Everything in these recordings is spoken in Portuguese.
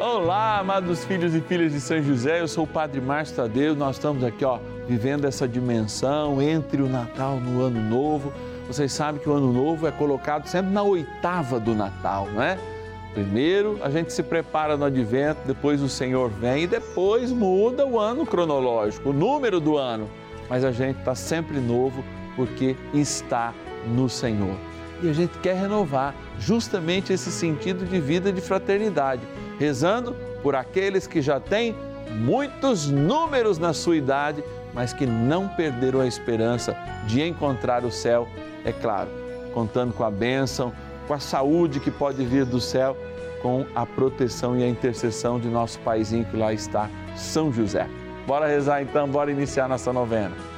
Olá, amados filhos e filhas de São José, eu sou o Padre Márcio Tadeu, nós estamos aqui, ó, vivendo essa dimensão entre o Natal e o Ano Novo. Vocês sabem que o Ano Novo é colocado sempre na oitava do Natal, não é? Primeiro a gente se prepara no advento, depois o Senhor vem e depois muda o ano cronológico, o número do ano. Mas a gente está sempre novo porque está no Senhor. E a gente quer renovar justamente esse sentido de vida de fraternidade rezando por aqueles que já têm muitos números na sua idade, mas que não perderam a esperança de encontrar o céu, é claro, contando com a bênção, com a saúde que pode vir do céu, com a proteção e a intercessão de nosso paizinho que lá está, São José. Bora rezar então, bora iniciar nossa novena.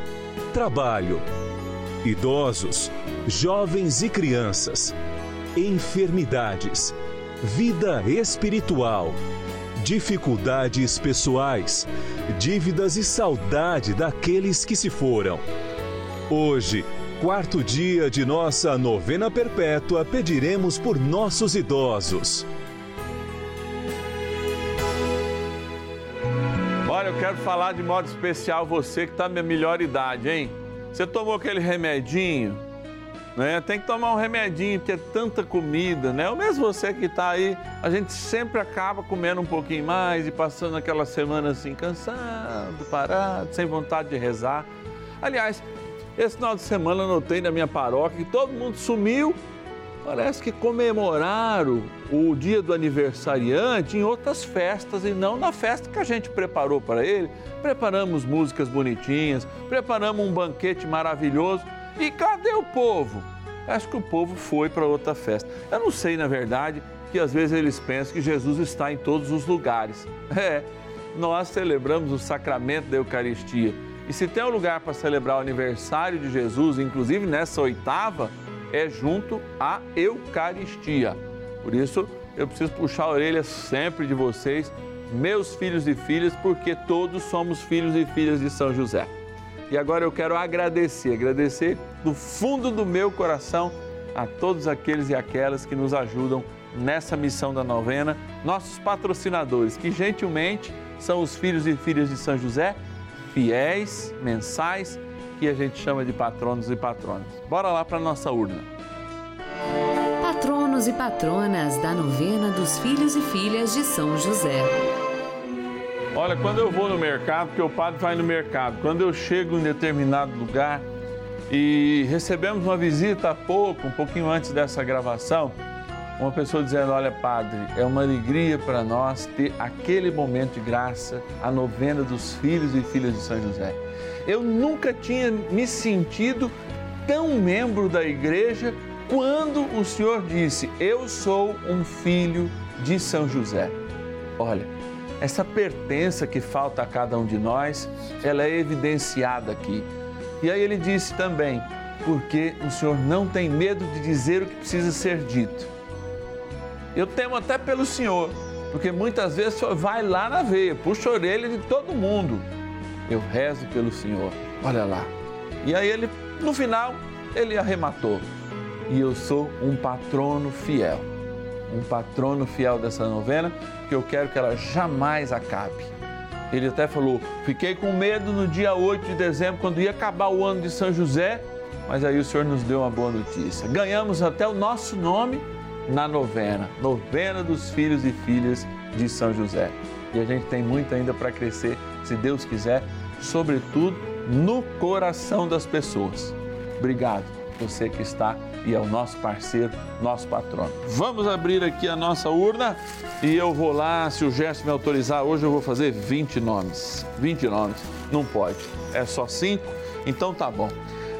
trabalho, idosos, jovens e crianças, enfermidades, vida espiritual, dificuldades pessoais, dívidas e saudade daqueles que se foram. Hoje, quarto dia de nossa novena perpétua, pediremos por nossos idosos. Eu quero falar de modo especial você que está na melhor idade, hein? Você tomou aquele remedinho, né? Tem que tomar um remedinho, porque tanta comida, né? Ou mesmo você que está aí, a gente sempre acaba comendo um pouquinho mais e passando aquela semana assim, cansado, parado, sem vontade de rezar. Aliás, esse final de semana eu notei na minha paróquia que todo mundo sumiu Parece que comemoraram o dia do aniversariante em outras festas e não na festa que a gente preparou para ele. Preparamos músicas bonitinhas, preparamos um banquete maravilhoso. E cadê o povo? Acho que o povo foi para outra festa. Eu não sei, na verdade, que às vezes eles pensam que Jesus está em todos os lugares. É, nós celebramos o sacramento da Eucaristia. E se tem um lugar para celebrar o aniversário de Jesus, inclusive nessa oitava, é junto à Eucaristia. Por isso, eu preciso puxar a orelha sempre de vocês, meus filhos e filhas, porque todos somos filhos e filhas de São José. E agora eu quero agradecer, agradecer do fundo do meu coração a todos aqueles e aquelas que nos ajudam nessa missão da novena, nossos patrocinadores, que gentilmente são os filhos e filhas de São José, fiéis, mensais aqui a gente chama de patronos e patronas. Bora lá para nossa urna. Patronos e patronas da novena dos filhos e filhas de São José. Olha, quando eu vou no mercado, porque o padre vai no mercado, quando eu chego em determinado lugar e recebemos uma visita há pouco, um pouquinho antes dessa gravação, uma pessoa dizendo: Olha, Padre, é uma alegria para nós ter aquele momento de graça, a novena dos filhos e filhas de São José eu nunca tinha me sentido tão membro da igreja quando o Senhor disse: Eu sou um filho de São José. Olha, essa pertença que falta a cada um de nós, ela é evidenciada aqui. E aí ele disse também: Porque o Senhor não tem medo de dizer o que precisa ser dito. Eu temo até pelo Senhor, porque muitas vezes o Senhor vai lá na veia, puxa a orelha de todo mundo eu rezo pelo Senhor. Olha lá. E aí ele, no final, ele arrematou. E eu sou um patrono fiel. Um patrono fiel dessa novena, porque eu quero que ela jamais acabe. Ele até falou: fiquei com medo no dia 8 de dezembro, quando ia acabar o ano de São José, mas aí o Senhor nos deu uma boa notícia. Ganhamos até o nosso nome na novena, novena dos filhos e filhas de São José. E a gente tem muito ainda para crescer, se Deus quiser, sobretudo no coração das pessoas. Obrigado, você que está e é o nosso parceiro, nosso patrono. Vamos abrir aqui a nossa urna e eu vou lá, se o gesto me autorizar, hoje eu vou fazer 20 nomes. 20 nomes, não pode, é só 5, então tá bom.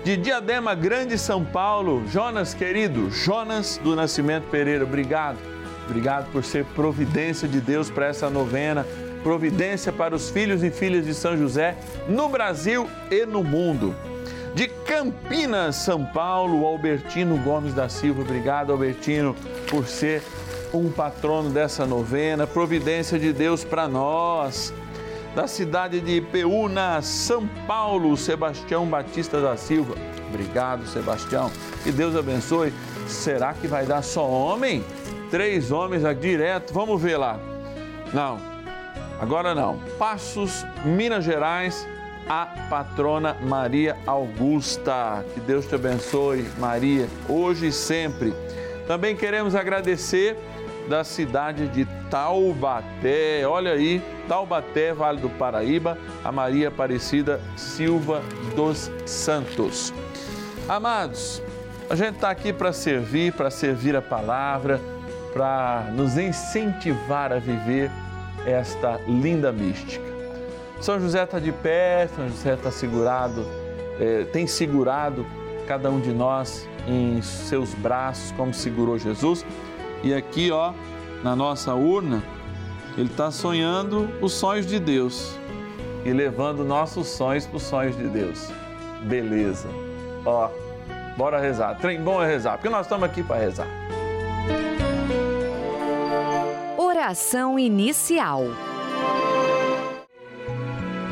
De Diadema Grande, São Paulo, Jonas querido, Jonas do Nascimento Pereira, obrigado. Obrigado por ser providência de Deus para essa novena, providência para os filhos e filhas de São José no Brasil e no mundo. De Campinas, São Paulo, Albertino Gomes da Silva, obrigado Albertino por ser um patrono dessa novena, providência de Deus para nós da cidade de Ipeúna, São Paulo, Sebastião Batista da Silva. Obrigado, Sebastião. Que Deus abençoe. Será que vai dar só homem? Três homens aqui direto. Vamos ver lá. Não, agora não. Passos, Minas Gerais, a patrona Maria Augusta. Que Deus te abençoe, Maria, hoje e sempre. Também queremos agradecer da cidade de Taubaté. Olha aí, Taubaté, Vale do Paraíba, a Maria Aparecida Silva dos Santos. Amados, a gente está aqui para servir, para servir a palavra, para nos incentivar a viver esta linda mística. São José está de pé, São José está segurado, eh, tem segurado cada um de nós em seus braços, como segurou Jesus e aqui, ó, na nossa urna, ele está sonhando os sonhos de Deus e levando nossos sonhos para os sonhos de Deus. Beleza. Ó, bora rezar. Trem bom é rezar, porque nós estamos aqui para rezar. Oração inicial.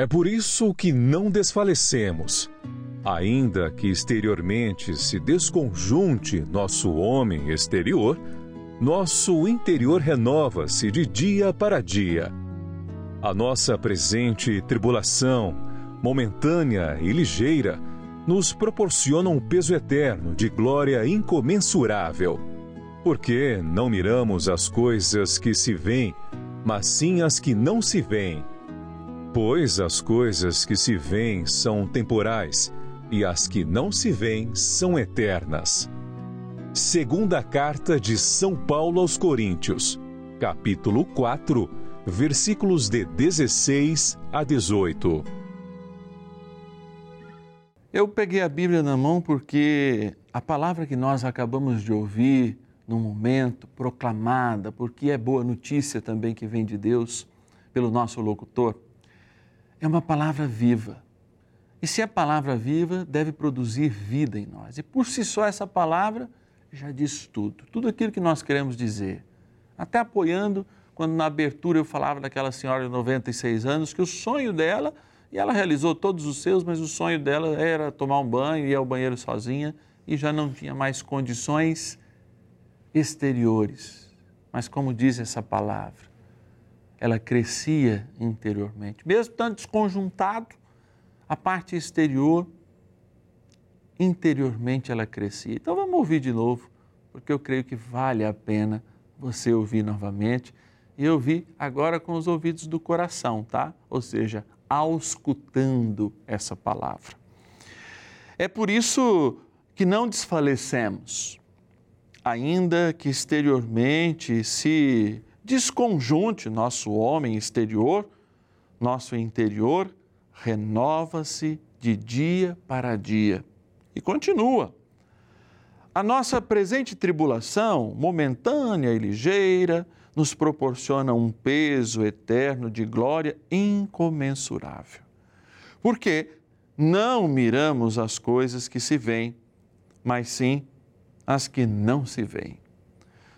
É por isso que não desfalecemos Ainda que exteriormente se desconjunte nosso homem exterior, nosso interior renova-se de dia para dia. A nossa presente tribulação, momentânea e ligeira, nos proporciona um peso eterno de glória incomensurável. Porque não miramos as coisas que se veem, mas sim as que não se veem. Pois as coisas que se veem são temporais, e as que não se veem são eternas. Segunda carta de São Paulo aos Coríntios, capítulo 4, versículos de 16 a 18. Eu peguei a Bíblia na mão porque a palavra que nós acabamos de ouvir no momento, proclamada, porque é boa notícia também que vem de Deus pelo nosso locutor, é uma palavra viva e se é palavra viva, deve produzir vida em nós. E por si só, essa palavra já diz tudo, tudo aquilo que nós queremos dizer. Até apoiando, quando na abertura eu falava daquela senhora de 96 anos, que o sonho dela, e ela realizou todos os seus, mas o sonho dela era tomar um banho, ir ao banheiro sozinha e já não tinha mais condições exteriores. Mas como diz essa palavra, ela crescia interiormente, mesmo tanto desconjuntado, a parte exterior, interiormente ela crescia. Então vamos ouvir de novo, porque eu creio que vale a pena você ouvir novamente e ouvir agora com os ouvidos do coração, tá? Ou seja, auscultando essa palavra. É por isso que não desfalecemos, ainda que exteriormente se desconjunte nosso homem exterior, nosso interior renova-se de dia para dia. E continua. A nossa presente tribulação, momentânea e ligeira, nos proporciona um peso eterno de glória incomensurável. Porque não miramos as coisas que se veem, mas sim as que não se veem.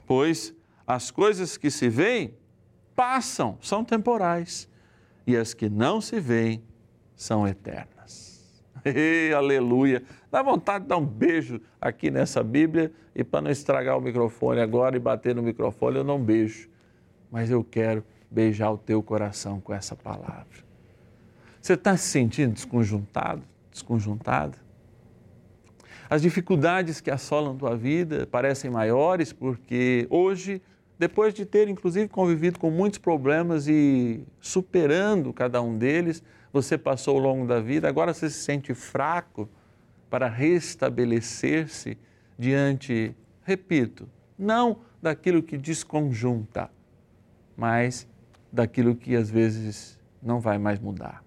Pois as coisas que se veem passam, são temporais, e as que não se veem são eternas. Ei, aleluia! Dá vontade de dar um beijo aqui nessa Bíblia e para não estragar o microfone agora e bater no microfone, eu não beijo. Mas eu quero beijar o teu coração com essa palavra. Você está se sentindo desconjuntado, desconjuntada? As dificuldades que assolam tua vida parecem maiores porque hoje, depois de ter inclusive convivido com muitos problemas e superando cada um deles, você passou ao longo da vida, agora você se sente fraco para restabelecer-se diante, repito, não daquilo que desconjunta, mas daquilo que às vezes não vai mais mudar.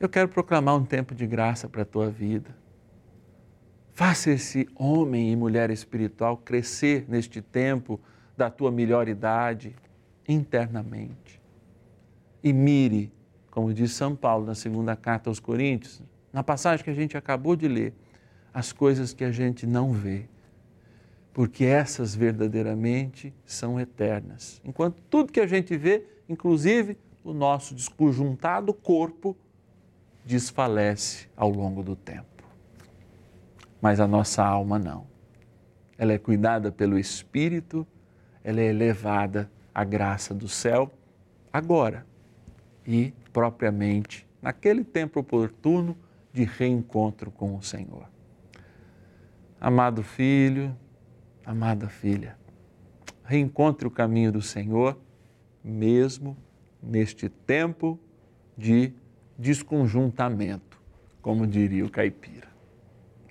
Eu quero proclamar um tempo de graça para a tua vida. Faça esse homem e mulher espiritual crescer neste tempo da tua melhor idade internamente. E mire como diz São Paulo na segunda carta aos Coríntios, na passagem que a gente acabou de ler, as coisas que a gente não vê, porque essas verdadeiramente são eternas. Enquanto tudo que a gente vê, inclusive o nosso desconjuntado corpo, desfalece ao longo do tempo. Mas a nossa alma não. Ela é cuidada pelo Espírito, ela é elevada à graça do céu agora e propriamente naquele tempo oportuno de reencontro com o Senhor. Amado filho, amada filha, reencontre o caminho do Senhor, mesmo neste tempo de desconjuntamento, como diria o caipira.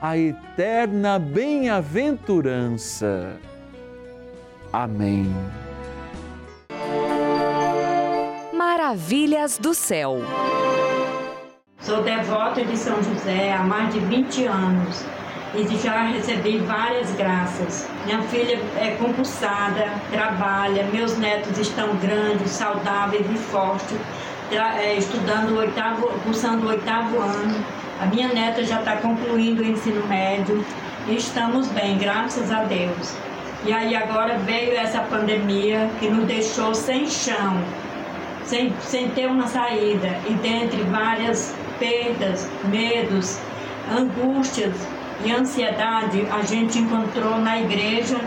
a eterna bem-aventurança. Amém. Maravilhas do Céu. Sou devota de São José há mais de 20 anos e já recebi várias graças. Minha filha é concursada, trabalha, meus netos estão grandes, saudáveis e fortes, é, estudando o oitavo, cursando o oitavo ano. A minha neta já está concluindo o ensino médio. E estamos bem, graças a Deus. E aí agora veio essa pandemia que nos deixou sem chão sem, sem ter uma saída, e dentre várias perdas, medos, angústias e ansiedade, a gente encontrou na igreja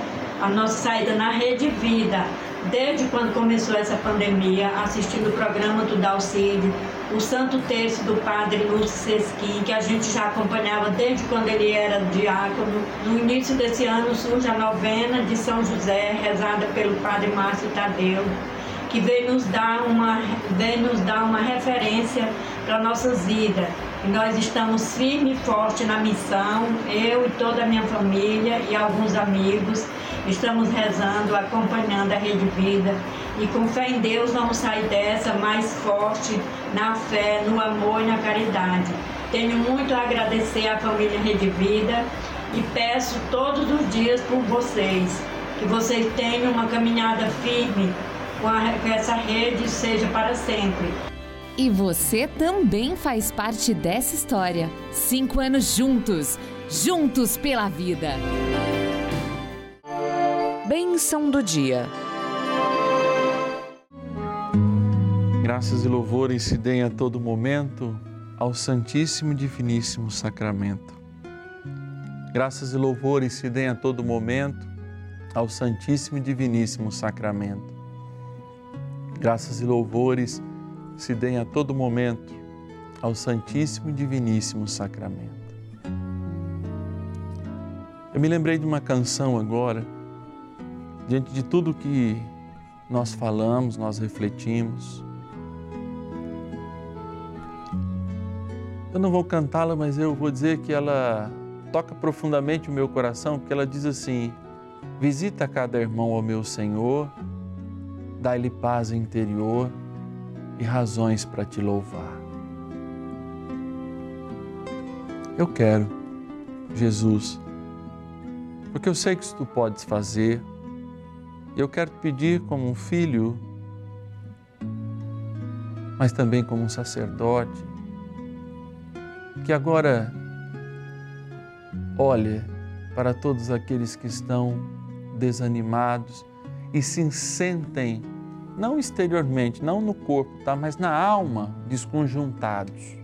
a nossa saída na Rede Vida, desde quando começou essa pandemia, assistindo o programa do Dalcide, o Santo Terço do Padre Lúcio Sesquim, que a gente já acompanhava desde quando ele era diácono. No início desse ano surge a novena de São José, rezada pelo Padre Márcio Tadeu que veio nos dar uma, veio nos dar uma referência para nossas vidas. E nós estamos firme e forte na missão, eu e toda a minha família e alguns amigos. Estamos rezando, acompanhando a Rede Vida e com fé em Deus vamos sair dessa mais forte na fé, no amor e na caridade. Tenho muito a agradecer à família Rede Vida e peço todos os dias por vocês, que vocês tenham uma caminhada firme que essa rede seja para sempre. E você também faz parte dessa história. Cinco anos juntos, juntos pela vida. Bênção do dia. Graças e louvores se deem a todo momento ao Santíssimo e Diviníssimo Sacramento. Graças e louvores se deem a todo momento ao Santíssimo e Diviníssimo Sacramento Graças e louvores se deem a todo momento ao Santíssimo e Diviníssimo Sacramento. Eu me lembrei de uma canção agora, diante de tudo que nós falamos, nós refletimos. Eu não vou cantá-la, mas eu vou dizer que ela toca profundamente o meu coração, porque ela diz assim: Visita cada irmão ao meu Senhor dá-lhe paz interior e razões para te louvar. Eu quero, Jesus, porque eu sei que tu podes fazer, eu quero te pedir como um filho, mas também como um sacerdote, que agora olhe para todos aqueles que estão desanimados e se sentem não exteriormente, não no corpo, tá? mas na alma, desconjuntados.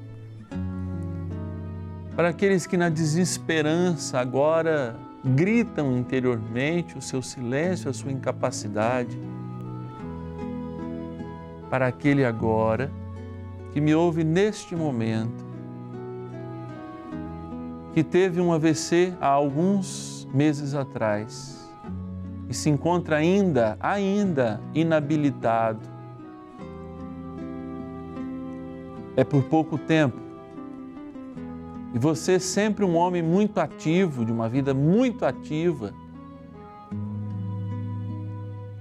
Para aqueles que na desesperança agora gritam interiormente o seu silêncio, a sua incapacidade. Para aquele agora que me ouve neste momento, que teve um AVC há alguns meses atrás e se encontra ainda, ainda inabilitado. É por pouco tempo, E você sempre um homem muito ativo, de uma vida muito ativa,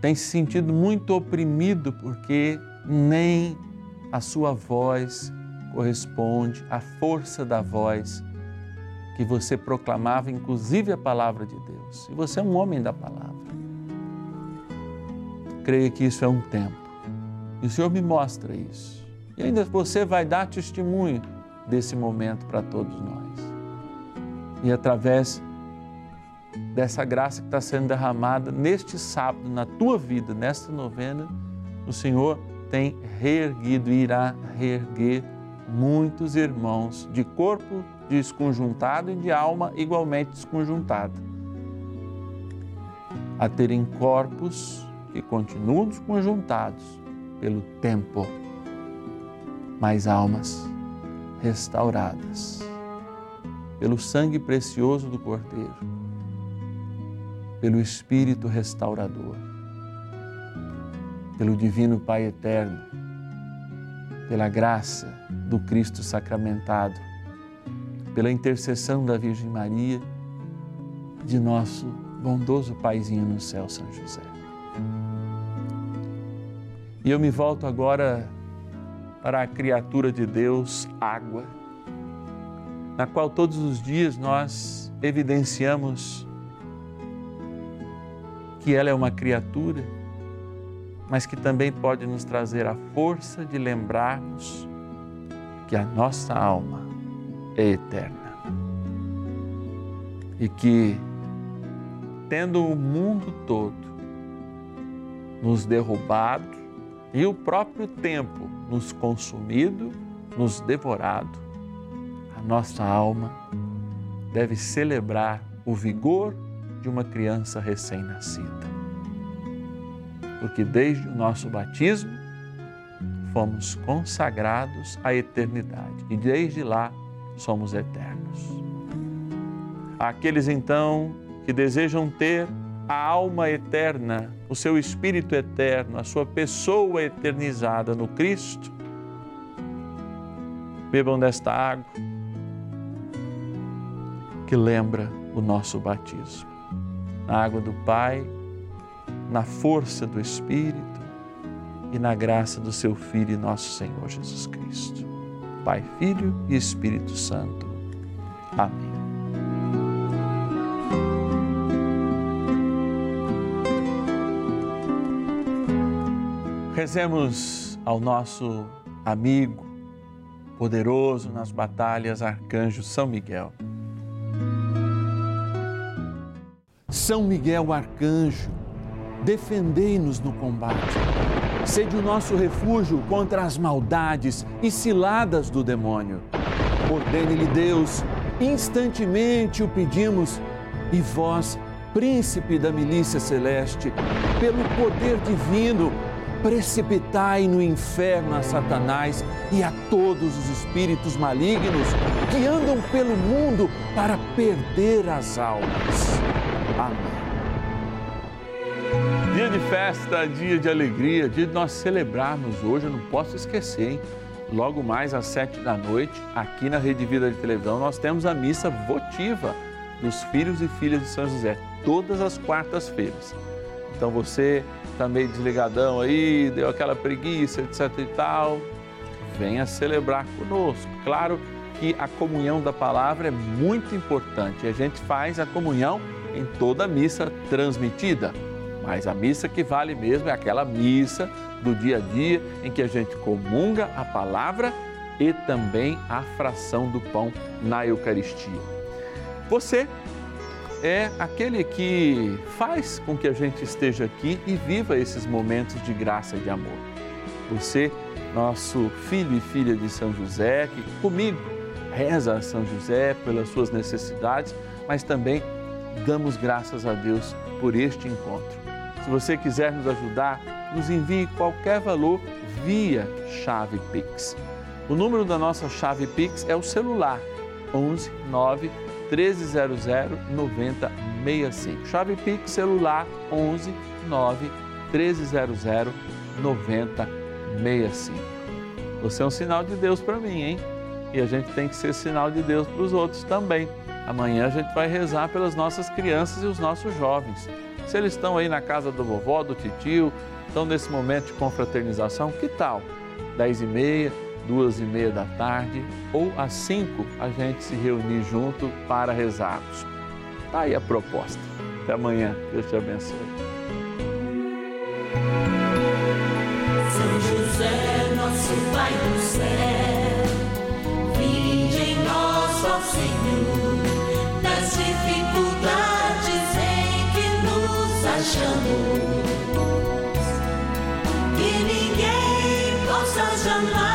tem se sentido muito oprimido porque nem a sua voz corresponde à força da voz que você proclamava, inclusive a palavra de Deus. E você é um homem da palavra. Creia que isso é um tempo. E o Senhor me mostra isso. E ainda você vai dar testemunho desse momento para todos nós. E através dessa graça que está sendo derramada neste sábado, na tua vida, nesta novena, o Senhor tem reerguido e irá reerguer muitos irmãos de corpo desconjuntado e de alma igualmente desconjuntada, a terem corpos que continuam desconjuntados pelo tempo, mas almas restauradas pelo sangue precioso do Cordeiro, pelo Espírito restaurador, pelo Divino Pai Eterno, pela graça do Cristo sacramentado, pela intercessão da Virgem Maria, de nosso bondoso Paizinho no céu, São José. E eu me volto agora para a criatura de Deus, água, na qual todos os dias nós evidenciamos que ela é uma criatura, mas que também pode nos trazer a força de lembrarmos que a nossa alma é eterna. E que, tendo o mundo todo nos derrubado e o próprio tempo nos consumido, nos devorado, a nossa alma deve celebrar o vigor de uma criança recém-nascida. Porque desde o nosso batismo fomos consagrados à eternidade e desde lá somos eternos. Aqueles então que desejam ter a alma eterna, o seu espírito eterno, a sua pessoa eternizada no Cristo, bebam desta água que lembra o nosso batismo. Na água do Pai, na força do Espírito e na graça do seu Filho e nosso Senhor Jesus Cristo. Pai, Filho e Espírito Santo. Amém. Rezemos ao nosso amigo, poderoso nas batalhas, arcanjo São Miguel. São Miguel, arcanjo, defendei-nos no combate. Sede o nosso refúgio contra as maldades e ciladas do demônio. Ordene-lhe Deus, instantemente o pedimos, e vós, príncipe da milícia celeste, pelo poder divino, precipitai no inferno a Satanás e a todos os espíritos malignos que andam pelo mundo para perder as almas. Amém. Dia de festa, dia de alegria, dia de nós celebrarmos hoje, eu não posso esquecer, hein? Logo mais às sete da noite, aqui na Rede Vida de Televisão, nós temos a missa votiva dos filhos e filhas de São José, todas as quartas-feiras. Então você está meio desligadão aí, deu aquela preguiça, etc e tal, venha celebrar conosco. Claro que a comunhão da palavra é muito importante. A gente faz a comunhão em toda a missa transmitida. Mas a missa que vale mesmo é aquela missa do dia a dia em que a gente comunga a palavra e também a fração do pão na Eucaristia. Você é aquele que faz com que a gente esteja aqui e viva esses momentos de graça e de amor. Você, nosso filho e filha de São José, que comigo reza a São José pelas suas necessidades, mas também damos graças a Deus por este encontro. Se você quiser nos ajudar, nos envie qualquer valor via chave Pix. O número da nossa chave Pix é o celular 11 9 1300 9065. Chave Pix celular 11 9 1300 9065. Você é um sinal de Deus para mim, hein? e a gente tem que ser sinal de Deus para os outros também. Amanhã a gente vai rezar pelas nossas crianças e os nossos jovens. Se eles estão aí na casa do vovó, do titio, estão nesse momento de confraternização, que tal? Dez e meia, duas e meia da tarde ou às cinco a gente se reunir junto para rezarmos. Está aí a proposta. Até amanhã. Deus te abençoe. São José, nosso Pai do céu, vinde em nós, ó Senhor, nas dificuldades em que nos achamos. Que ninguém possa jamais